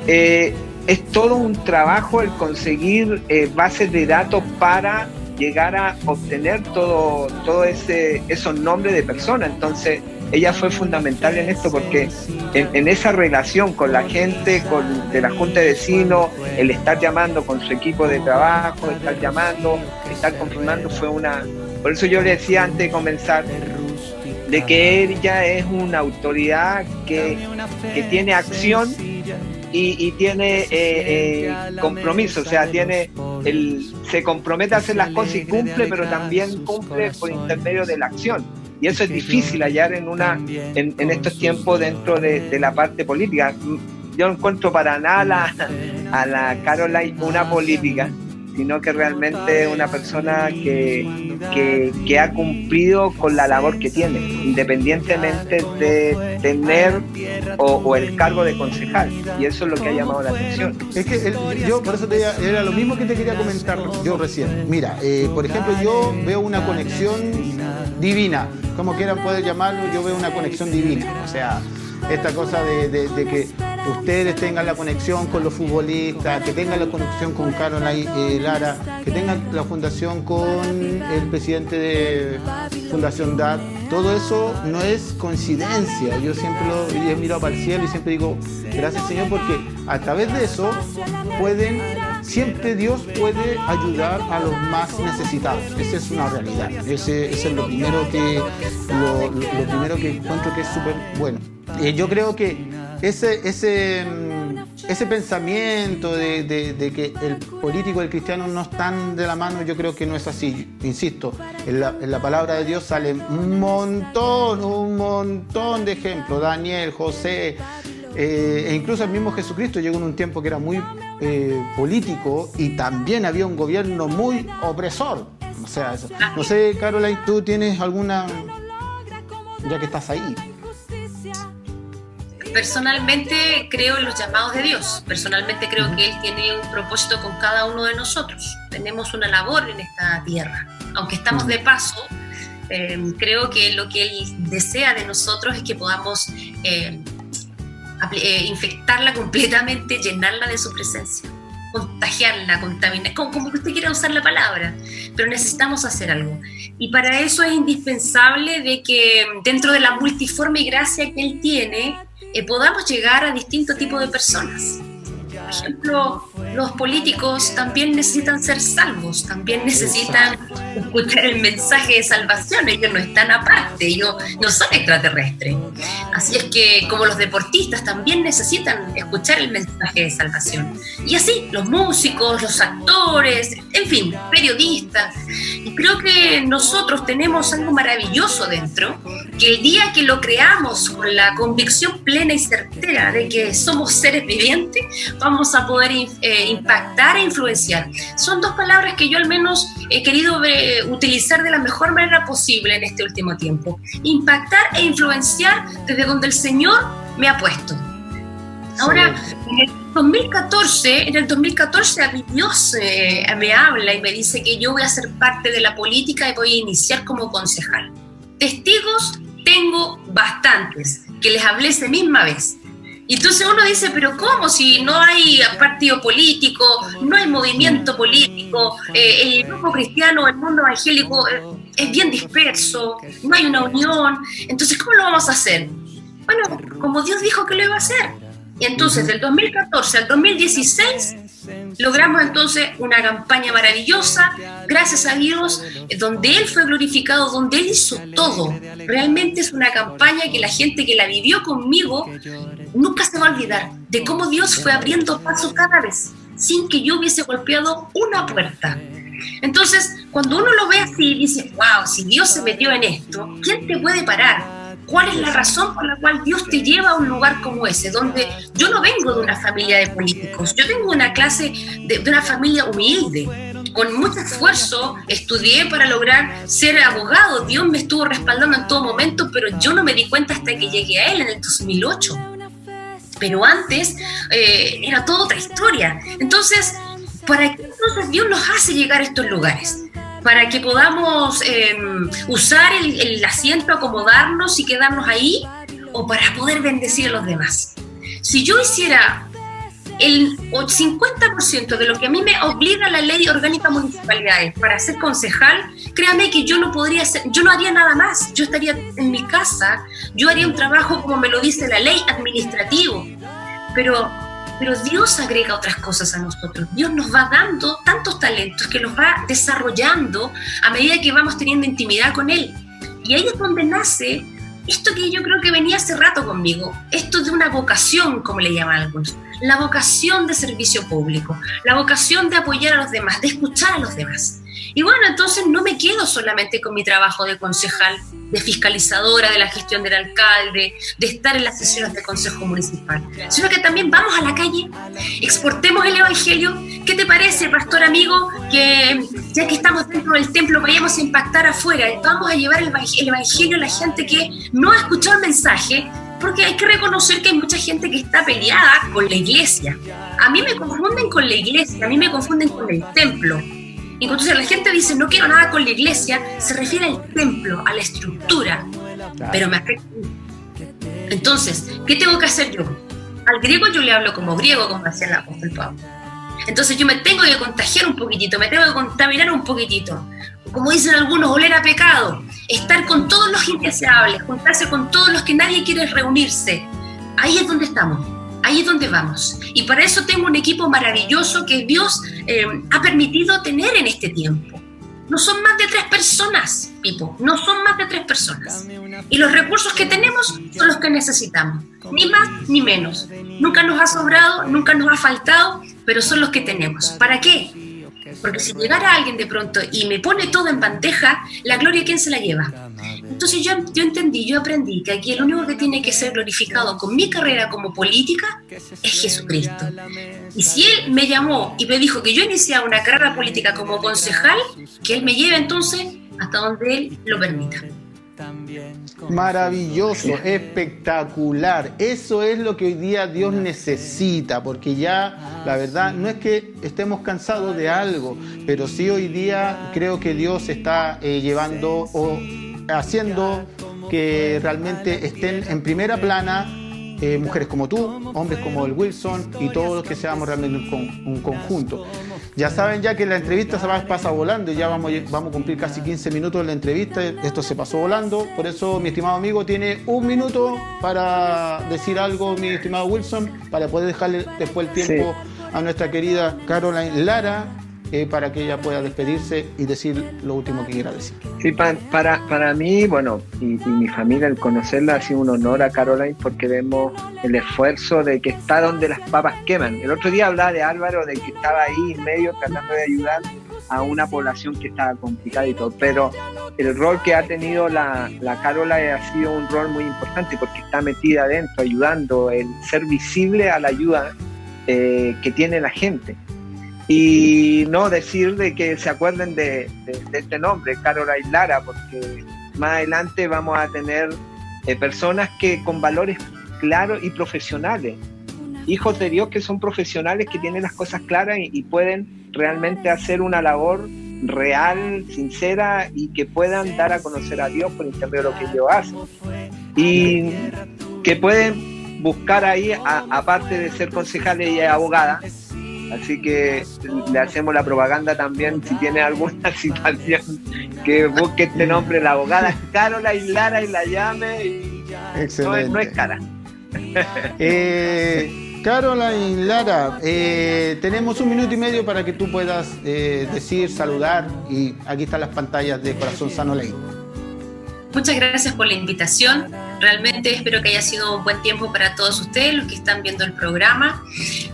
eh, es todo un trabajo el conseguir eh, bases de datos para llegar a obtener todo, todo ese, esos nombres de personas. Entonces, ella fue fundamental en esto porque en, esa relación con la gente, con, de la Junta de Vecinos, el estar llamando con su equipo de trabajo, estar llamando, estar confirmando, fue una... Por eso yo le decía antes de comenzar, de que ella es una autoridad que, que tiene acción y, tiene eh, eh, compromiso, o sea, tiene el, se compromete a hacer las cosas y cumple, pero también cumple por intermedio de la acción. Y eso es difícil hallar en, una, en, estos tiempos dentro de, la parte política. Yo encuentro para nada a la Caroline una política sino que realmente es una persona que, que, ha cumplido con la labor que tiene, independientemente de tener o, el cargo de concejal. Y eso es lo que ha llamado la atención. Es que yo, por eso te, era lo mismo que te quería comentar yo recién. Mira, eh, por ejemplo, yo veo una conexión divina, como quieran poder llamarlo, yo veo una conexión divina. O sea, esta cosa de, de que ustedes tengan la conexión con los futbolistas, que tengan la conexión con Caroline eh, Lara, que tengan la fundación con el presidente de Fundación DAT. Todo eso no es coincidencia. Yo siempre lo he mirado para el cielo y siempre digo, gracias Señor, porque a través de eso pueden, siempre Dios puede ayudar a los más necesitados. Esa es una realidad. Ese, es lo primero que, lo, primero que encuentro que es súper bueno. Eh, yo creo que ese, ese, mm, ese pensamiento de, que el político y el cristiano no están de la mano, yo creo que no es así. Insisto, en la, palabra de Dios sale un montón, un montón de ejemplos. Daniel, José, eh, e incluso el mismo Jesucristo llegó en un tiempo que era muy eh, político y también había un gobierno muy opresor. O sea, no sé, Caroline, tú tienes alguna, ya que estás ahí. Personalmente creo en los llamados de Dios. Personalmente creo que Él tiene un propósito con cada uno de nosotros. Tenemos una labor en esta tierra. Aunque estamos de paso, Em, creo que lo que Él desea de nosotros es que podamos em, eh, infectarla completamente, llenarla de su presencia, contagiarla, contaminar, como, como usted quiera usar la palabra, pero necesitamos hacer algo. Y para eso es indispensable de que dentro de la multiforme gracia que Él tiene, eh, podamos llegar a distintos tipos de personas por ejemplo, los políticos también necesitan ser salvos, también necesitan escuchar el mensaje de salvación, ellos no están aparte, ellos no son extraterrestres. Así es que como los deportistas también necesitan escuchar el mensaje de salvación. Y así, los músicos, los actores, en fin, periodistas. Y creo que nosotros tenemos algo maravilloso dentro, que el día que lo creamos con la convicción plena y certera de que somos seres vivientes, vamos a poder eh, impactar e influenciar. Son dos palabras que yo al menos he querido eh, utilizar de la mejor manera posible en este último tiempo. Impactar e influenciar desde donde el Señor me ha puesto. Ahora, en el 2014, en el 2014 a mi Dios eh, me habla y me dice que yo voy a ser parte de la política y voy a iniciar como concejal. Testigos tengo bastantes, que les hablé esa misma vez. Entonces uno dice, pero ¿cómo? Si no hay partido político, no hay movimiento político, eh, el grupo cristiano, el mundo evangélico eh, es bien disperso, no hay una unión, entonces ¿cómo lo vamos a hacer? Bueno, como Dios dijo que lo iba a hacer. Y entonces del 2014 al 2016 logramos entonces una campaña maravillosa, gracias a Dios, donde Él fue glorificado, donde Él hizo todo. Realmente es una campaña que la gente que la vivió conmigo nunca se va a olvidar de cómo Dios fue abriendo paso cada vez, sin que yo hubiese golpeado una puerta. Entonces, cuando uno lo ve así, dice, wow, si Dios se metió en esto, ¿quién te puede parar? ¿Cuál es la razón por la cual Dios te lleva a un lugar como ese, donde yo no vengo de una familia de políticos, yo tengo una clase de, de una familia humilde, con mucho esfuerzo estudié para lograr ser abogado. Dios me estuvo respaldando en todo momento, pero yo no me di cuenta hasta que llegué a Él en el 2008. Pero antes eh, era toda otra historia. Entonces, ¿para qué entonces Dios nos hace llegar a estos lugares? Para que podamos em, usar el, asiento, acomodarnos y quedarnos ahí, o para poder bendecir a los demás. Si yo hiciera el 50% de lo que a mí me obliga la ley orgánica municipalidades para ser concejal, créame que yo no podría hacer, yo no haría nada más. Yo estaría en mi casa, yo haría un trabajo como me lo dice la ley administrativo. Pero pero Dios agrega otras cosas a nosotros. Dios nos va dando tantos talentos que los va desarrollando a medida que vamos teniendo intimidad con Él. Y ahí es donde nace esto que yo creo que venía hace rato conmigo, esto de una vocación, como le llaman algunos, la vocación de servicio público, la vocación de apoyar a los demás, de escuchar a los demás. Y bueno, entonces no me quedo solamente con mi trabajo de concejal, de fiscalizadora de la gestión del alcalde, de estar en las sesiones de consejo municipal, sino que también vamos a la calle, exportemos el Evangelio. ¿Qué te parece, pastor amigo, que ya que estamos dentro del templo, vayamos a impactar afuera? Vamos a llevar el Evangelio a la gente que no ha escuchado el mensaje, porque hay que reconocer que hay mucha gente que está peleada con la iglesia. A mí me confunden con la iglesia, a mí me confunden con el templo. Y entonces la gente dice, no quiero nada con la iglesia, se refiere al templo, a la estructura, pero me afecta. Entonces, ¿qué tengo que hacer yo? Al griego yo le hablo como griego, como hacía el apóstol Pablo. Entonces yo me tengo que contagiar un poquitito, me tengo que contaminar un poquitito. Como dicen algunos, oler a pecado, estar con todos los indeseables, juntarse con todos los que nadie quiere reunirse. Ahí es donde estamos. Ahí es donde vamos. Y para eso tengo un equipo maravilloso que Dios eh, ha permitido tener en este tiempo. No son más de tres personas, Pipo, no son más de tres personas. Y los recursos que tenemos son los que necesitamos, ni más ni menos. Nunca nos ha sobrado, nunca nos ha faltado, pero son los que tenemos. ¿Para qué? Porque si llegara alguien de pronto y me pone todo en bandeja, la gloria, ¿quién se la lleva? Entonces yo, yo entendí, yo aprendí que aquí el único que tiene que ser glorificado con mi carrera como política es Jesucristo. Y si Él me llamó y me dijo que yo iniciaba una carrera política como concejal, que Él me lleve entonces hasta donde Él lo permita. Maravilloso, espectacular. Eso es lo que hoy día Dios necesita, porque ya la verdad no es que estemos cansados de algo, pero sí hoy día creo que Dios está eh, llevando o haciendo que realmente estén en primera plana eh, mujeres como tú, hombres como el Wilson y todos los que seamos realmente un, conjunto. Ya saben ya que la entrevista se va, pasa volando y ya vamos, vamos a cumplir casi 15 minutos de la entrevista, esto se pasó volando, por eso mi estimado amigo tiene un minuto para decir algo, mi estimado Wilson, para poder dejarle después el tiempo a nuestra querida Caroline Lara para que ella pueda despedirse y decir lo último que quiera decir. Sí, para, para mí, bueno, y, mi familia, el conocerla ha sido un honor a Caroline porque vemos el esfuerzo de que está donde las papas queman. El otro día hablaba de Álvaro, de que estaba ahí en medio tratando de ayudar a una población que estaba complicada y todo, pero el rol que ha tenido la, la Caroline ha sido un rol muy importante porque está metida adentro, ayudando, el ser visible a la ayuda eh, que tiene la gente. Y no decir de que se acuerden de, este nombre, Caroline Lara, porque más adelante vamos a tener eh, personas que con valores claros y profesionales, hijos de Dios que son profesionales, que tienen las cosas claras y, pueden realmente hacer una labor real, sincera y que puedan dar a conocer a Dios por intermedio de lo que ellos hacen. Y que pueden buscar ahí, aparte de ser concejales y abogadas, Así que le hacemos la propaganda también si tiene alguna situación que busque este nombre, la abogada Carola y Lara y la llame. Y Excelente. No, es, cara. Eh, Caroline Lara, eh, tenemos un minuto y medio para que tú puedas eh, decir, saludar y aquí están las pantallas de Corazón Sano Ley. Muchas gracias por la invitación. Realmente espero que haya sido un buen tiempo para todos ustedes, los que están viendo el programa.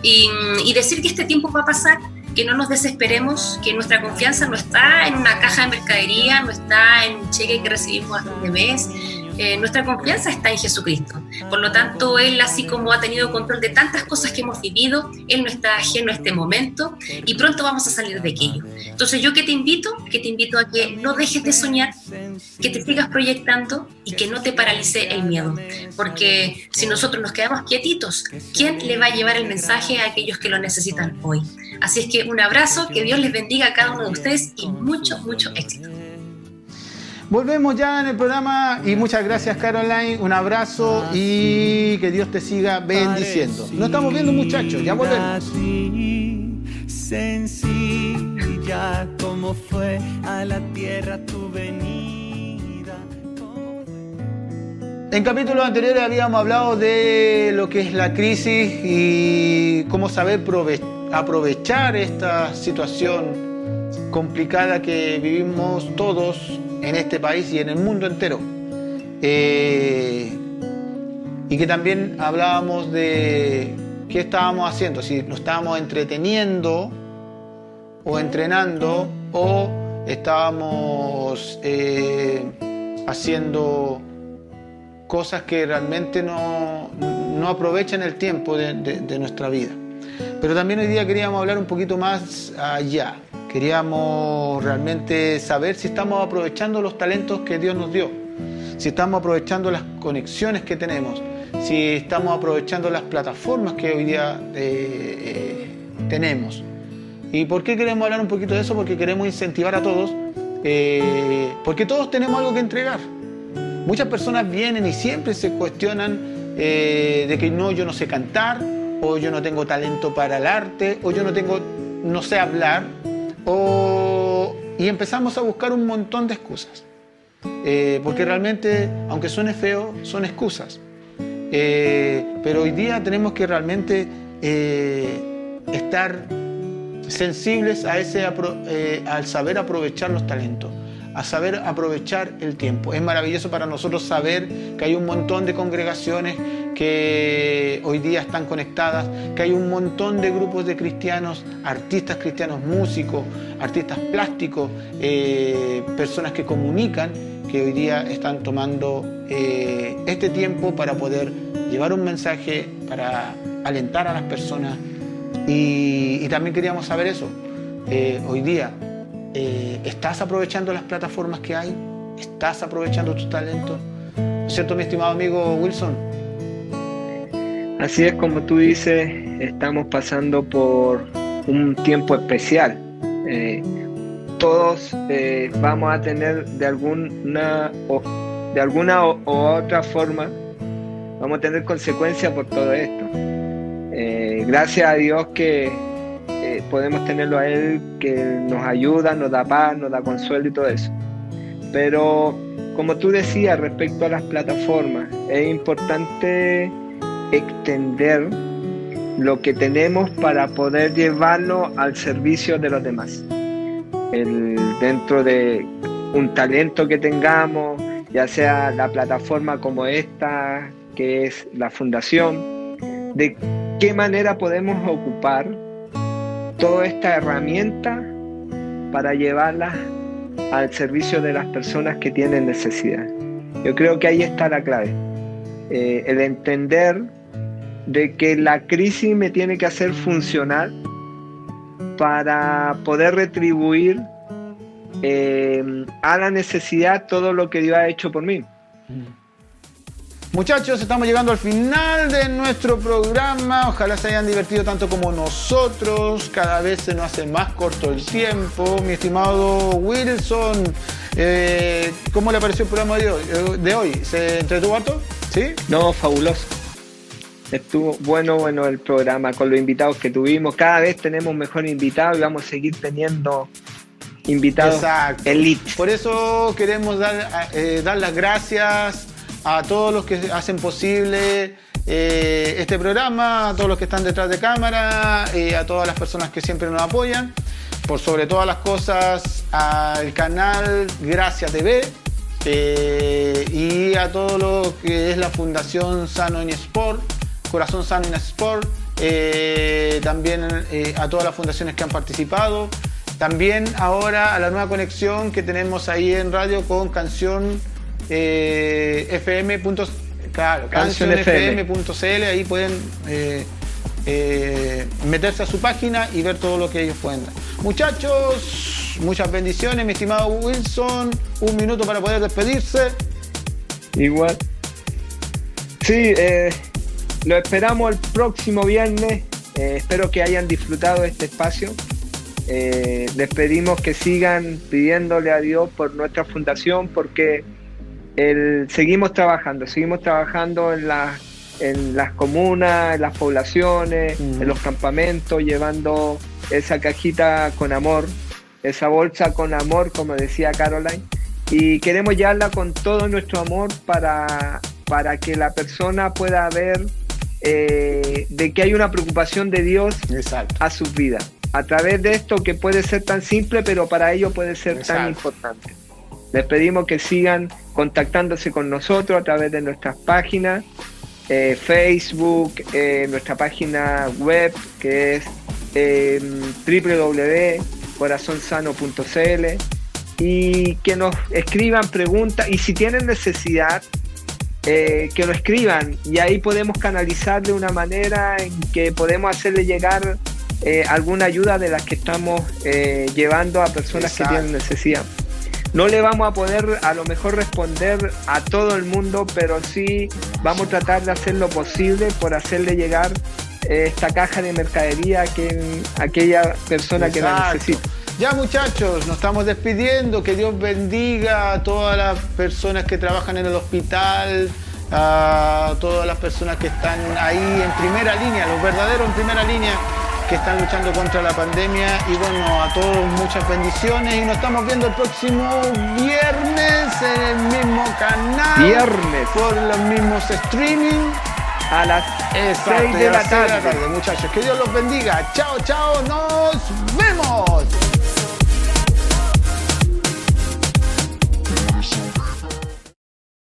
Y, decir que este tiempo va a pasar, que no nos desesperemos, que nuestra confianza no está en una caja de mercadería, no está en un cheque que recibimos a fin de mes, eh, nuestra confianza está en Jesucristo. Por lo tanto, Él, así como ha tenido control de tantas cosas que hemos vivido, Él no está ajeno a este momento y pronto vamos a salir de aquello. Entonces, yo que te invito, que te invito a que no dejes de soñar, que te sigas proyectando y que no te paralice el miedo. Porque si nosotros nos quedamos quietitos, ¿quién le va a llevar el mensaje a aquellos que lo necesitan hoy? Así es que un abrazo, que Dios les bendiga a cada uno de ustedes y mucho, mucho éxito. Volvemos ya en el programa y muchas gracias Caroline, un abrazo y que Dios te siga bendiciendo. No estamos viendo muchachos, ya volvemos. Sencilla como fue a la tierra tu venida. En capítulos anteriores habíamos hablado de lo que es la crisis y cómo saber aprovechar esta situación complicada que vivimos todos en este país y en el mundo entero. Eh, y que también hablábamos de qué estábamos haciendo, si nos estábamos entreteniendo o entrenando o estábamos eh, haciendo cosas que realmente no, aprovechan el tiempo de nuestra vida. Pero también hoy día queríamos hablar un poquito más allá. Queríamos realmente saber si estamos aprovechando los talentos que Dios nos dio, si estamos aprovechando las conexiones que tenemos, si estamos aprovechando las plataformas que hoy día eh, eh, tenemos. ¿Y por qué queremos hablar un poquito de eso? Porque queremos incentivar a todos, eh, porque todos tenemos algo que entregar. Muchas personas vienen y siempre se cuestionan de que no, yo no sé cantar, o yo no tengo talento para el arte, o yo no tengo, no sé hablar, y empezamos a buscar un montón de excusas. Eh, porque realmente, aunque suene feo, son excusas. Eh, pero hoy día tenemos que realmente eh, estar sensibles a ese, al saber aprovechar los talentos a saber aprovechar el tiempo. Es maravilloso para nosotros saber que hay un montón de congregaciones que hoy día están conectadas, que hay un montón de grupos de cristianos, artistas cristianos, músicos, artistas plásticos, eh, personas que comunican, que hoy día están tomando eh, este tiempo para poder llevar un mensaje, para alentar a las personas. Y, también queríamos saber eso. Eh, hoy día eh, ¿estás aprovechando las plataformas que hay? ¿Estás aprovechando tus talentos? ¿No es cierto, mi estimado amigo Wilson? Así es como tú dices, estamos pasando por un tiempo especial. Eh, todos eh, vamos a tener de alguna o, de alguna o, otra forma vamos a tener consecuencias por todo esto. Gracias a Dios que podemos tenerlo a Él, que nos ayuda, nos da paz, nos da consuelo y todo eso. Pero como tú decías respecto a las plataformas, es importante extender lo que tenemos para poder llevarlo al servicio de los demás. dentro de un talento que tengamos, ya sea la plataforma como esta, que es la fundación, de qué manera podemos ocupar toda esta herramienta para llevarla al servicio de las personas que tienen necesidad. Yo creo que ahí está la clave. Eh, el entender de que la crisis me tiene que hacer funcionar para poder retribuir eh, a la necesidad todo lo que Dios ha hecho por mí. Muchachos, estamos llegando al final de nuestro programa. Ojalá se hayan divertido tanto como nosotros. Cada vez se nos hace más corto el tiempo. Mi estimado Wilson, eh, ¿cómo le pareció el programa de hoy? De hoy? ¿Se entretuvo harto? ¿Sí? No, fabuloso. Estuvo bueno, bueno el programa con los invitados que tuvimos. Cada vez tenemos mejor invitados y vamos a seguir teniendo invitados Exacto. elite. Por eso queremos dar, eh, dar las gracias a todos los que hacen posible eh, este programa, a todos los que están detrás de cámara, y a todas las personas que siempre nos apoyan. Por sobre todas las cosas, al canal Gracia TV eh, y a todo lo que es la Fundación Sano en Sport Corazón Sano en Sport, eh, también eh, a todas las fundaciones que han participado, también ahora a la nueva conexión que tenemos ahí en radio con canción eh, fm. Claro, cancionfm.cl, ahí pueden meterse a su página y ver todo lo que ellos pueden dar. Muchachos, muchas bendiciones, mi estimado Wilson, un minuto para poder despedirse. Igual. Sí, eh, lo esperamos el próximo viernes. Eh, espero que hayan disfrutado este espacio. Eh, les pedimos que sigan pidiéndole a Dios por nuestra fundación porque seguimos trabajando, seguimos trabajando en, en las comunas, en las poblaciones, en los campamentos, llevando esa cajita con amor, esa bolsa con amor, como decía Caroline. Y queremos llevarla con todo nuestro amor para, para que la persona pueda ver eh, de que hay una preocupación de Dios a sus vidas. A través de esto que puede ser tan simple, pero para ellos puede ser tan importante. Les pedimos que sigan contactándose con nosotros a través de nuestras páginas, eh, Facebook, eh, nuestra página web que es www.corazonsano.cl y que nos escriban preguntas y si tienen necesidad eh, que lo escriban. Y ahí podemos canalizar de una manera en que podemos hacerle llegar eh, alguna ayuda de las que estamos eh, llevando a personas que tienen necesidad. No le vamos a poder a lo mejor responder a todo el mundo, pero sí vamos a tratar de hacer lo posible por hacerle llegar esta caja de mercadería a, aquella persona que la necesita. Ya muchachos, nos estamos despidiendo. Que Dios bendiga a todas las personas que trabajan en el hospital, a todas las personas que están ahí en primera línea, los verdaderos en primera línea que están luchando contra la pandemia. Y bueno, a todos muchas bendiciones y nos estamos viendo el próximo viernes en el mismo canal. Viernes. Por los mismos streaming. A las 6 de, la tarde. muchachos. Que Dios los bendiga. Chao, chao. Nos vemos.